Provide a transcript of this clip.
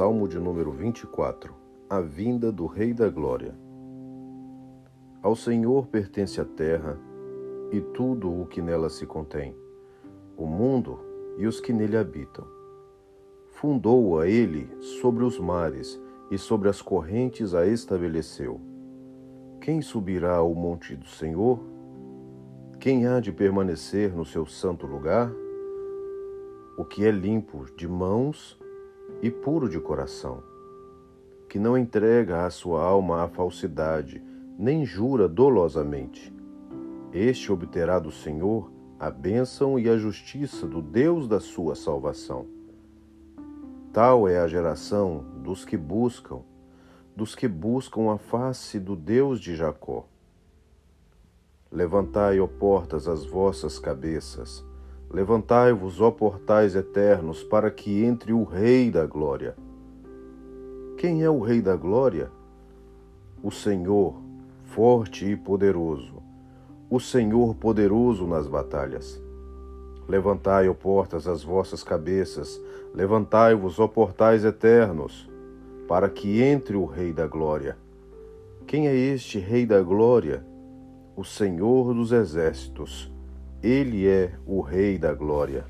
Salmo de número 24 A vinda do Rei da Glória. Ao Senhor pertence a terra e tudo o que nela se contém, o mundo e os que nele habitam. Fundou-a ele sobre os mares e sobre as correntes a estabeleceu. Quem subirá ao monte do Senhor? Quem há de permanecer no seu santo lugar? O que é limpo de mãos e puro de coração, que não entrega a sua alma à falsidade, nem jura dolosamente. Este obterá do Senhor a bênção e a justiça do Deus da sua salvação. Tal é a geração dos que buscam, dos que buscam a face do Deus de Jacó. Levantai, ó portas, as vossas cabeças, Levantai-vos, ó portais eternos, para que entre o Rei da Glória. Quem é o Rei da Glória? O Senhor, forte e poderoso, o Senhor poderoso nas batalhas. Levantai, ó portas, as vossas cabeças, levantai-vos, ó portais eternos, para que entre o Rei da Glória. Quem é este Rei da Glória? O Senhor dos Exércitos ele é o Rei da Glória.